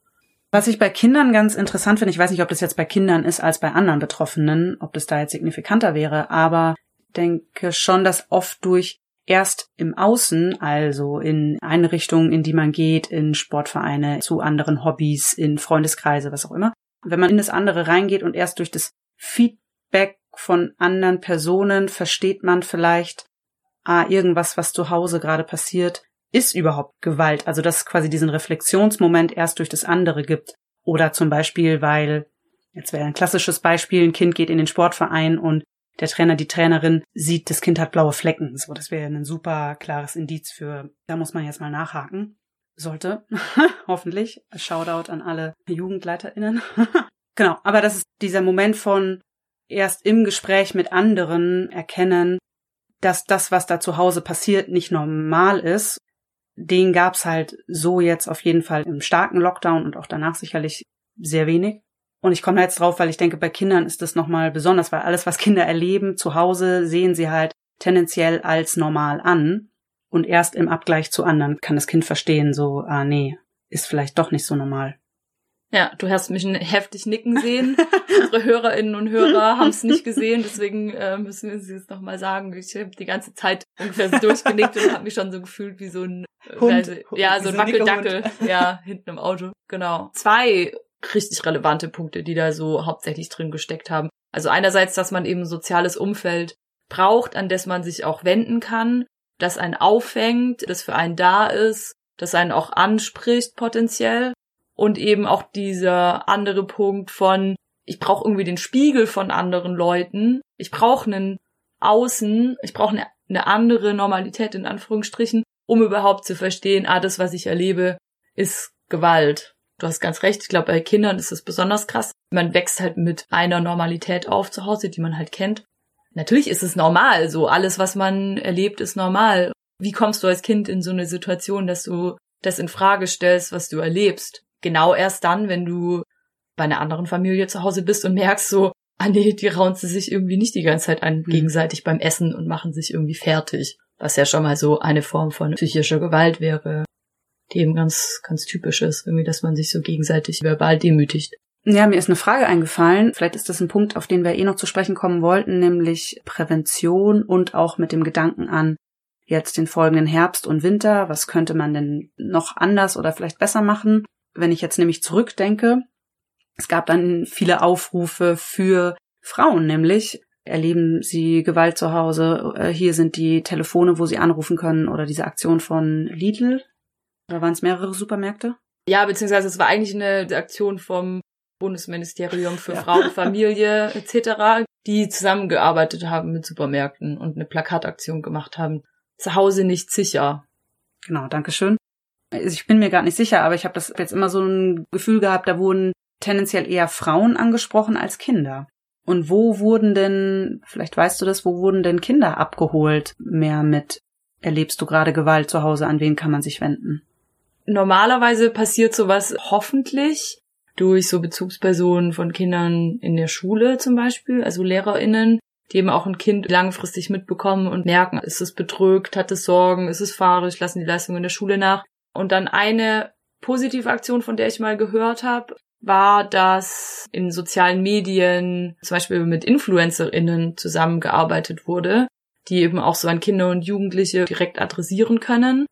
Was ich bei Kindern ganz interessant finde, ich weiß nicht, ob das jetzt bei Kindern ist als bei anderen Betroffenen, ob das da jetzt signifikanter wäre, aber denke schon, dass oft durch erst im Außen, also in Einrichtungen, in die man geht, in Sportvereine, zu anderen Hobbys, in Freundeskreise, was auch immer. Wenn man in das andere reingeht und erst durch das Feedback von anderen Personen versteht man vielleicht, ah, irgendwas, was zu Hause gerade passiert, ist überhaupt Gewalt? Also dass es quasi diesen Reflexionsmoment erst durch das andere gibt. Oder zum Beispiel, weil, jetzt wäre ein klassisches Beispiel, ein Kind geht in den Sportverein und der Trainer, die Trainerin sieht, das Kind hat blaue Flecken. So, das wäre ein super klares Indiz für, da muss man jetzt mal nachhaken. Sollte. Hoffentlich. Shoutout an alle JugendleiterInnen. genau. Aber das ist dieser Moment von erst im Gespräch mit anderen erkennen, dass das, was da zu Hause passiert, nicht normal ist den gab's halt so jetzt auf jeden Fall im starken Lockdown und auch danach sicherlich sehr wenig. Und ich komme jetzt drauf, weil ich denke, bei Kindern ist das nochmal besonders, weil alles, was Kinder erleben zu Hause, sehen sie halt tendenziell als normal an. Und erst im Abgleich zu anderen kann das Kind verstehen, so, ah nee, ist vielleicht doch nicht so normal. Ja, du hast mich heftig nicken sehen. Unsere Hörerinnen und Hörer haben es nicht gesehen, deswegen äh, müssen wir es jetzt nochmal sagen. Ich habe die ganze Zeit ungefähr so durchgenickt und habe mich schon so gefühlt wie so ein äh, Hund. Also, ja, so ein Wackeldackel. Ja, hinten im Auto. Genau. Zwei richtig relevante Punkte, die da so hauptsächlich drin gesteckt haben. Also einerseits, dass man eben ein soziales Umfeld braucht, an das man sich auch wenden kann, das einen auffängt, das für einen da ist, das einen auch anspricht potenziell und eben auch dieser andere Punkt von, ich brauche irgendwie den Spiegel von anderen Leuten, ich brauche einen Außen, ich brauche eine, eine andere Normalität in Anführungsstrichen, um überhaupt zu verstehen, ah, das, was ich erlebe, ist Gewalt. Du hast ganz recht, ich glaube, bei Kindern ist es besonders krass. Man wächst halt mit einer Normalität auf zu Hause, die man halt kennt. Natürlich ist es normal, so alles, was man erlebt, ist normal. wie kommst du als Kind in so eine Situation, dass du das in Frage stellst, was du erlebst? Genau erst dann, wenn du bei einer anderen Familie zu Hause bist und merkst so, ah nee, die raunzen sich irgendwie nicht die ganze Zeit an, mhm. gegenseitig beim Essen und machen sich irgendwie fertig. Was ja schon mal so eine Form von psychischer Gewalt wäre, die eben ganz, ganz typisch ist, irgendwie, dass man sich so gegenseitig verbal demütigt. Ja, mir ist eine Frage eingefallen. Vielleicht ist das ein Punkt, auf den wir eh noch zu sprechen kommen wollten, nämlich Prävention und auch mit dem Gedanken an jetzt den folgenden Herbst und Winter. Was könnte man denn noch anders oder vielleicht besser machen? Wenn ich jetzt nämlich zurückdenke, es gab dann viele Aufrufe für Frauen, nämlich erleben sie Gewalt zu Hause. Äh, hier sind die Telefone, wo sie anrufen können oder diese Aktion von Lidl. Oder waren es mehrere Supermärkte? Ja, beziehungsweise es war eigentlich eine Aktion vom Bundesministerium für ja. Frauen, Familie etc., die zusammengearbeitet haben mit Supermärkten und eine Plakataktion gemacht haben. Zu Hause nicht sicher. Genau, danke schön. Also ich bin mir gar nicht sicher, aber ich habe das jetzt immer so ein Gefühl gehabt, da wurden tendenziell eher Frauen angesprochen als Kinder. Und wo wurden denn, vielleicht weißt du das, wo wurden denn Kinder abgeholt mehr mit, erlebst du gerade Gewalt zu Hause, an wen kann man sich wenden? Normalerweise passiert sowas hoffentlich durch so Bezugspersonen von Kindern in der Schule zum Beispiel, also LehrerInnen, die eben auch ein Kind langfristig mitbekommen und merken, ist es bedrückt, hat es Sorgen, ist es fahrig, lassen die Leistungen in der Schule nach. Und dann eine positive Aktion, von der ich mal gehört habe, war, dass in sozialen Medien zum Beispiel mit InfluencerInnen zusammengearbeitet wurde, die eben auch so an Kinder und Jugendliche direkt adressieren können.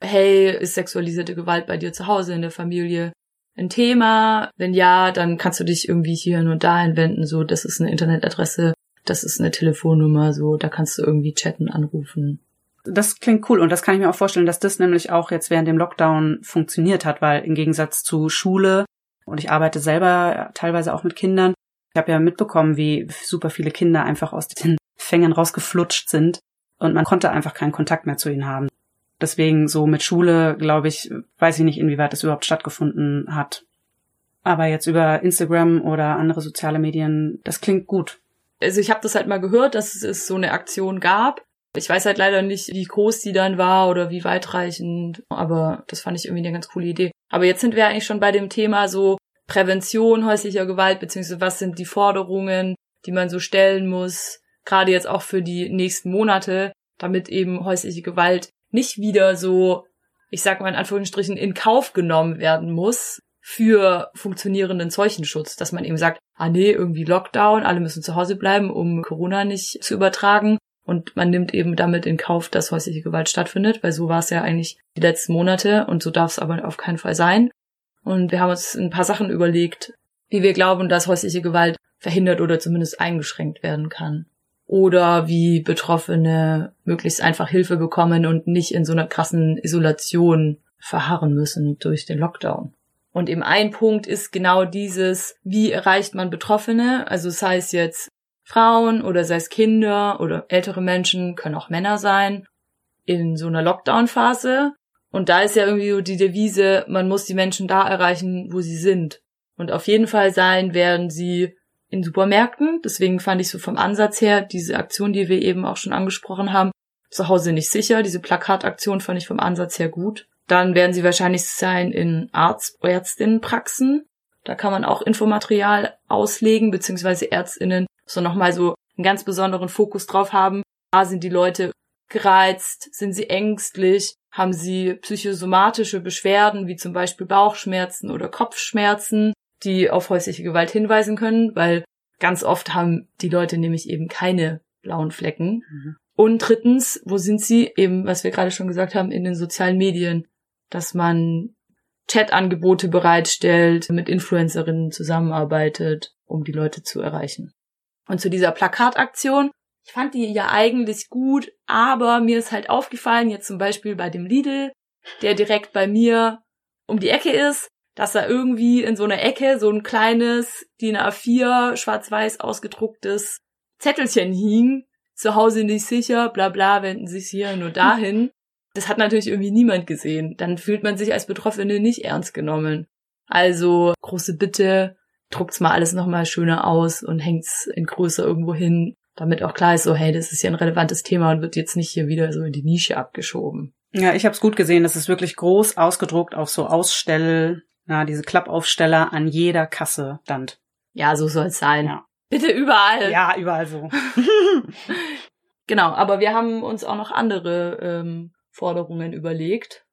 Hey, ist sexualisierte Gewalt bei dir zu Hause in der Familie ein Thema? Wenn ja, dann kannst du dich irgendwie hierhin und dahin wenden, so, das ist eine Internetadresse, das ist eine Telefonnummer, so, da kannst du irgendwie chatten, anrufen. Das klingt cool und das kann ich mir auch vorstellen, dass das nämlich auch jetzt während dem Lockdown funktioniert hat, weil im Gegensatz zu Schule und ich arbeite selber teilweise auch mit Kindern. Ich habe ja mitbekommen, wie super viele Kinder einfach aus den Fängen rausgeflutscht sind und man konnte einfach keinen Kontakt mehr zu ihnen haben. Deswegen so mit Schule, glaube ich, weiß ich nicht, inwieweit das überhaupt stattgefunden hat. Aber jetzt über Instagram oder andere soziale Medien, das klingt gut. Also ich habe das halt mal gehört, dass es so eine Aktion gab. Ich weiß halt leider nicht, wie groß die dann war oder wie weitreichend, aber das fand ich irgendwie eine ganz coole Idee. Aber jetzt sind wir eigentlich schon bei dem Thema so Prävention häuslicher Gewalt, beziehungsweise was sind die Forderungen, die man so stellen muss, gerade jetzt auch für die nächsten Monate, damit eben häusliche Gewalt nicht wieder so, ich sag mal in Anführungsstrichen, in Kauf genommen werden muss für funktionierenden Seuchenschutz, dass man eben sagt, ah nee, irgendwie Lockdown, alle müssen zu Hause bleiben, um Corona nicht zu übertragen. Und man nimmt eben damit in Kauf, dass häusliche Gewalt stattfindet, weil so war es ja eigentlich die letzten Monate und so darf es aber auf keinen Fall sein. Und wir haben uns ein paar Sachen überlegt, wie wir glauben, dass häusliche Gewalt verhindert oder zumindest eingeschränkt werden kann oder wie Betroffene möglichst einfach Hilfe bekommen und nicht in so einer krassen Isolation verharren müssen durch den Lockdown. Und eben ein Punkt ist genau dieses, wie erreicht man Betroffene, also sei es jetzt Frauen oder sei es Kinder oder ältere Menschen, können auch Männer sein, in so einer Lockdown-Phase. Und da ist ja irgendwie so die Devise, man muss die Menschen da erreichen, wo sie sind. Und auf jeden Fall sein werden sie in Supermärkten. Deswegen fand ich so vom Ansatz her diese Aktion, die wir eben auch schon angesprochen haben, zu Hause nicht sicher. Diese Plakataktion fand ich vom Ansatz her gut. Dann werden sie wahrscheinlich sein in Arzt Ärztinnenpraxen. Da kann man auch Infomaterial auslegen, beziehungsweise Ärztinnen so nochmal so einen ganz besonderen Fokus drauf haben. Da sind die Leute gereizt, sind sie ängstlich, haben sie psychosomatische Beschwerden wie zum Beispiel Bauchschmerzen oder Kopfschmerzen die auf häusliche Gewalt hinweisen können, weil ganz oft haben die Leute nämlich eben keine blauen Flecken. Mhm. Und drittens, wo sind sie? Eben, was wir gerade schon gesagt haben, in den sozialen Medien, dass man Chat-Angebote bereitstellt, mit Influencerinnen zusammenarbeitet, um die Leute zu erreichen. Und zu dieser Plakataktion, ich fand die ja eigentlich gut, aber mir ist halt aufgefallen, jetzt zum Beispiel bei dem Lidl, der direkt bei mir um die Ecke ist, dass da irgendwie in so einer Ecke so ein kleines DIN A4 schwarz-weiß ausgedrucktes Zettelchen hing. Zu Hause nicht sicher, bla bla, wenden sich hier nur dahin. Das hat natürlich irgendwie niemand gesehen. Dann fühlt man sich als Betroffene nicht ernst genommen. Also große Bitte, druckt's mal alles nochmal schöner aus und hängt's in größer irgendwo hin. damit auch klar ist, so, hey, das ist ja ein relevantes Thema und wird jetzt nicht hier wieder so in die Nische abgeschoben. Ja, ich habe es gut gesehen. Das ist wirklich groß ausgedruckt auf so Ausstell, na, diese Klappaufsteller an jeder Kasse stand. Ja, so soll es sein. Ja. Bitte überall. Ja, überall so. Genau, aber wir haben uns auch noch andere ähm, Forderungen überlegt.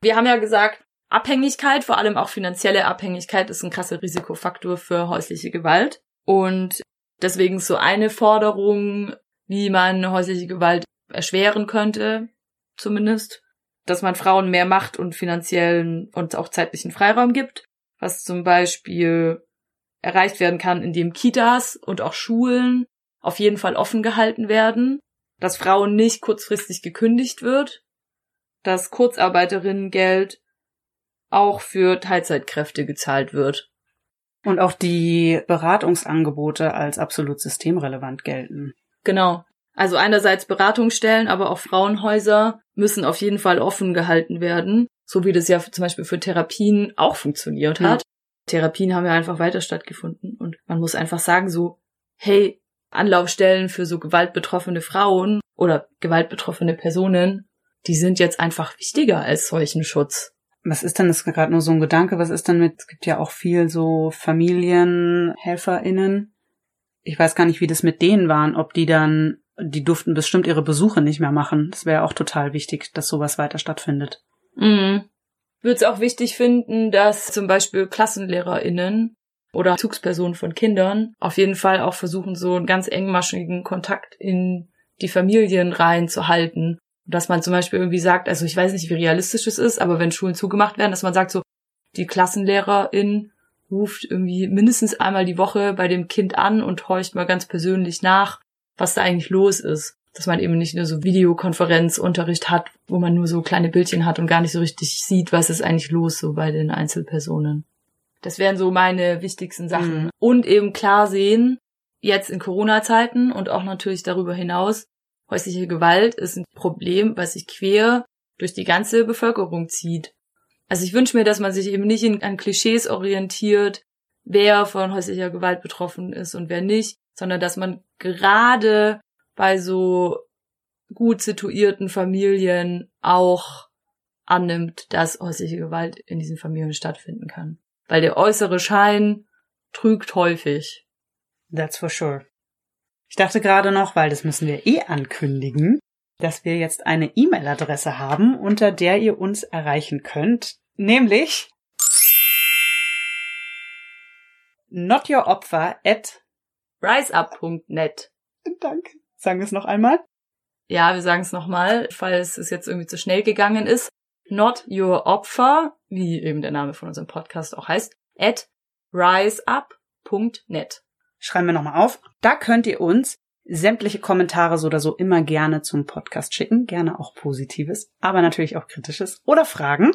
Wir haben ja gesagt, Abhängigkeit, vor allem auch finanzielle Abhängigkeit, ist ein krasser Risikofaktor für häusliche Gewalt. Und deswegen so eine Forderung, wie man häusliche Gewalt erschweren könnte, zumindest, dass man Frauen mehr Macht und finanziellen und auch zeitlichen Freiraum gibt, was zum Beispiel erreicht werden kann, indem Kitas und auch Schulen auf jeden Fall offen gehalten werden, dass Frauen nicht kurzfristig gekündigt wird, dass Kurzarbeiterinnengeld auch für Teilzeitkräfte gezahlt wird. Und auch die Beratungsangebote als absolut systemrelevant gelten. Genau. Also einerseits Beratungsstellen, aber auch Frauenhäuser müssen auf jeden Fall offen gehalten werden, so wie das ja zum Beispiel für Therapien auch funktioniert hat. Mhm. Therapien haben ja einfach weiter stattgefunden und man muss einfach sagen so, hey, Anlaufstellen für so gewaltbetroffene Frauen oder gewaltbetroffene Personen, die sind jetzt einfach wichtiger als solchen Schutz. Was ist denn, das ist gerade nur so ein Gedanke, was ist denn mit, es gibt ja auch viel so FamilienhelferInnen. Ich weiß gar nicht, wie das mit denen waren, ob die dann, die durften bestimmt ihre Besuche nicht mehr machen. Das wäre auch total wichtig, dass sowas weiter stattfindet. Mhm. Würde es auch wichtig finden, dass zum Beispiel KlassenlehrerInnen oder Zugspersonen von Kindern auf jeden Fall auch versuchen, so einen ganz engmaschigen Kontakt in die Familien reinzuhalten. Dass man zum Beispiel irgendwie sagt, also ich weiß nicht, wie realistisch es ist, aber wenn Schulen zugemacht werden, dass man sagt so, die Klassenlehrerin ruft irgendwie mindestens einmal die Woche bei dem Kind an und horcht mal ganz persönlich nach, was da eigentlich los ist. Dass man eben nicht nur so Videokonferenzunterricht hat, wo man nur so kleine Bildchen hat und gar nicht so richtig sieht, was ist eigentlich los so bei den Einzelpersonen. Das wären so meine wichtigsten Sachen. Mhm. Und eben klar sehen, jetzt in Corona-Zeiten und auch natürlich darüber hinaus, häusliche Gewalt ist ein Problem, was sich quer durch die ganze Bevölkerung zieht. Also ich wünsche mir, dass man sich eben nicht an Klischees orientiert, wer von häuslicher Gewalt betroffen ist und wer nicht, sondern dass man gerade bei so gut situierten Familien auch annimmt, dass häusliche Gewalt in diesen Familien stattfinden kann weil der äußere Schein trügt häufig. That's for sure. Ich dachte gerade noch, weil das müssen wir eh ankündigen, dass wir jetzt eine E-Mail-Adresse haben, unter der ihr uns erreichen könnt, nämlich notyouropfer at riseup.net. Danke. Sagen wir es noch einmal? Ja, wir sagen es nochmal, falls es jetzt irgendwie zu schnell gegangen ist. Not Your Opfer, wie eben der Name von unserem Podcast auch heißt, at riseup.net. Schreiben wir nochmal auf. Da könnt ihr uns sämtliche Kommentare so oder so immer gerne zum Podcast schicken. Gerne auch Positives, aber natürlich auch Kritisches oder Fragen.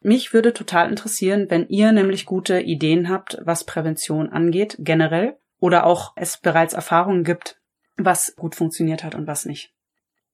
Mich würde total interessieren, wenn ihr nämlich gute Ideen habt, was Prävention angeht, generell, oder auch es bereits Erfahrungen gibt, was gut funktioniert hat und was nicht.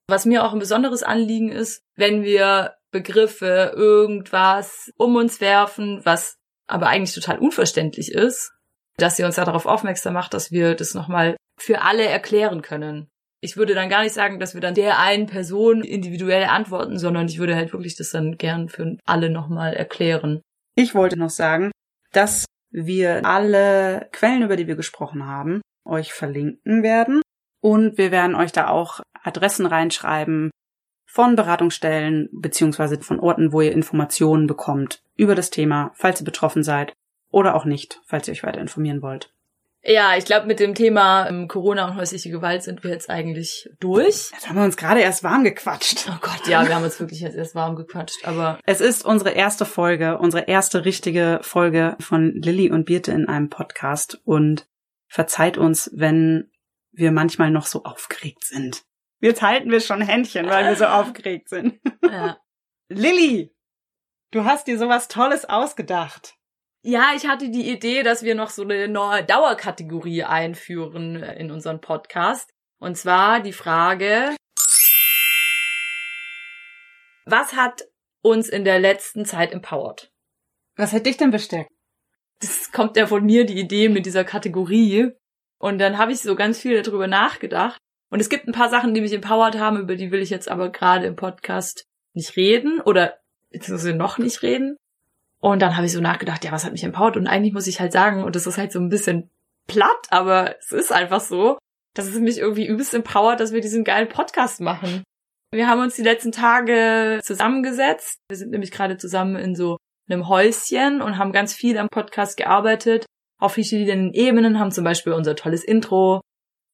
Was mir auch ein besonderes Anliegen ist, wenn wir Begriffe, irgendwas um uns werfen, was aber eigentlich total unverständlich ist, dass ihr uns darauf aufmerksam macht, dass wir das nochmal für alle erklären können. Ich würde dann gar nicht sagen, dass wir dann der einen Person individuell antworten, sondern ich würde halt wirklich das dann gern für alle nochmal erklären. Ich wollte noch sagen, dass wir alle Quellen, über die wir gesprochen haben, euch verlinken werden. Und wir werden euch da auch Adressen reinschreiben, von Beratungsstellen beziehungsweise von Orten, wo ihr Informationen bekommt über das Thema, falls ihr betroffen seid oder auch nicht, falls ihr euch weiter informieren wollt. Ja, ich glaube, mit dem Thema ähm, Corona und häusliche Gewalt sind wir jetzt eigentlich durch. Jetzt haben wir uns gerade erst warm gequatscht. Oh Gott, ja, wir haben uns wirklich jetzt erst warm gequatscht, aber. Es ist unsere erste Folge, unsere erste richtige Folge von Lilly und Birte in einem Podcast und verzeiht uns, wenn wir manchmal noch so aufgeregt sind. Jetzt halten wir schon Händchen, weil wir so aufgeregt sind. Ja. Lilly, du hast dir sowas Tolles ausgedacht. Ja, ich hatte die Idee, dass wir noch so eine neue Dauerkategorie einführen in unseren Podcast. Und zwar die Frage, was hat uns in der letzten Zeit empowered? Was hat dich denn bestärkt? Das kommt ja von mir, die Idee mit dieser Kategorie. Und dann habe ich so ganz viel darüber nachgedacht Und es gibt ein paar Sachen, die mich empowert haben, über die will ich jetzt aber gerade im Podcast nicht reden oder beziehungsweise noch nicht reden. Und dann habe ich so nachgedacht, ja, was hat mich empowert? Und eigentlich muss ich halt sagen, und das ist halt so ein bisschen platt, aber es ist einfach so, dass es mich irgendwie übelst empowert, dass wir diesen geilen Podcast machen. Wir haben uns die letzten Tage zusammengesetzt. Wir sind nämlich gerade zusammen in so einem Häuschen und haben ganz viel am Podcast gearbeitet. Auf verschiedenen Ebenen haben zum Beispiel unser tolles Intro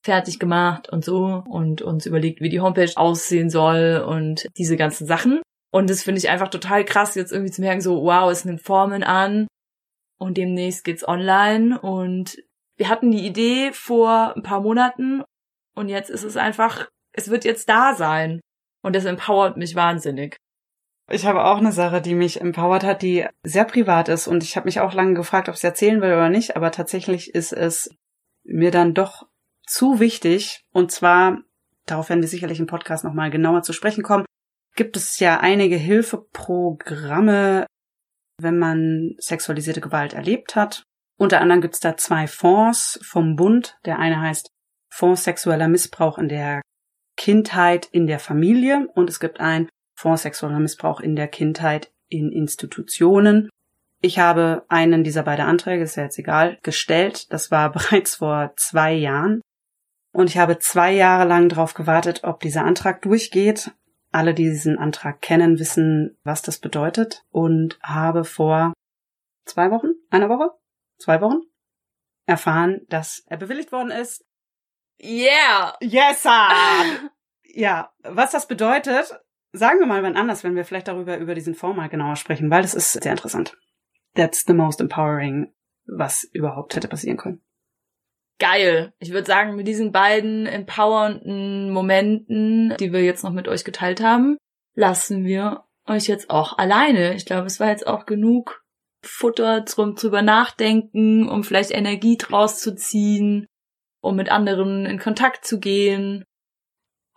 fertig gemacht und so und uns überlegt, wie die Homepage aussehen soll und diese ganzen Sachen. Und das finde ich einfach total krass, jetzt irgendwie zu merken, so, wow, es nimmt Formen an und demnächst geht's online. Und wir hatten die Idee vor ein paar Monaten und jetzt ist es einfach, es wird jetzt da sein. Und das empowert mich wahnsinnig. Ich habe auch eine Sache, die mich empowert hat, die sehr privat ist. Und ich habe mich auch lange gefragt, ob ich es erzählen will oder nicht. Aber tatsächlich ist es mir dann doch zu wichtig. Und zwar, darauf werden wir sicherlich im Podcast nochmal genauer zu sprechen kommen, gibt es ja einige Hilfeprogramme, wenn man sexualisierte Gewalt erlebt hat. Unter anderem gibt es da zwei Fonds vom Bund. Der eine heißt Fonds sexueller Missbrauch in der Kindheit in der Familie und es gibt ein Fonds sexueller Missbrauch in der Kindheit in Institutionen. Ich habe einen dieser beiden Anträge, ist ja jetzt egal, gestellt. Das war bereits vor zwei Jahren. Und ich habe zwei Jahre lang darauf gewartet, ob dieser Antrag durchgeht. Alle, die diesen Antrag kennen, wissen, was das bedeutet. Und habe vor zwei Wochen, einer Woche, zwei Wochen erfahren, dass er bewilligt worden ist. Yeah! Yes, sir! ja, was das bedeutet, sagen wir mal wann anders, wenn wir vielleicht darüber über diesen Fonds mal genauer sprechen, weil das ist sehr interessant. That's the most empowering, was überhaupt hätte passieren können geil. Ich würde sagen, mit diesen beiden empowernden Momenten, die wir jetzt noch mit euch geteilt haben, lassen wir euch jetzt auch alleine. Ich glaube, es war jetzt auch genug Futter zum drüber nachdenken, um vielleicht Energie draus zu ziehen, um mit anderen in Kontakt zu gehen.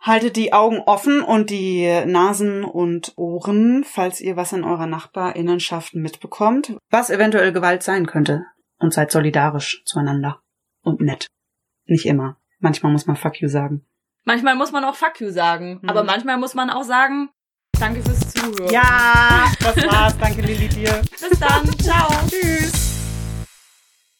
Haltet die Augen offen und die Nasen und Ohren, falls ihr was in eurer Nachbarinnenschaft mitbekommt, was eventuell Gewalt sein könnte. Und seid solidarisch zueinander und nett. Nicht immer. Manchmal muss man fuck you sagen. Manchmal muss man auch fuck you sagen. Mhm. Aber manchmal muss man auch sagen, danke fürs Zuhören. Ja, das war's. danke Lilly dir. Bis dann. Ciao. Tschüss.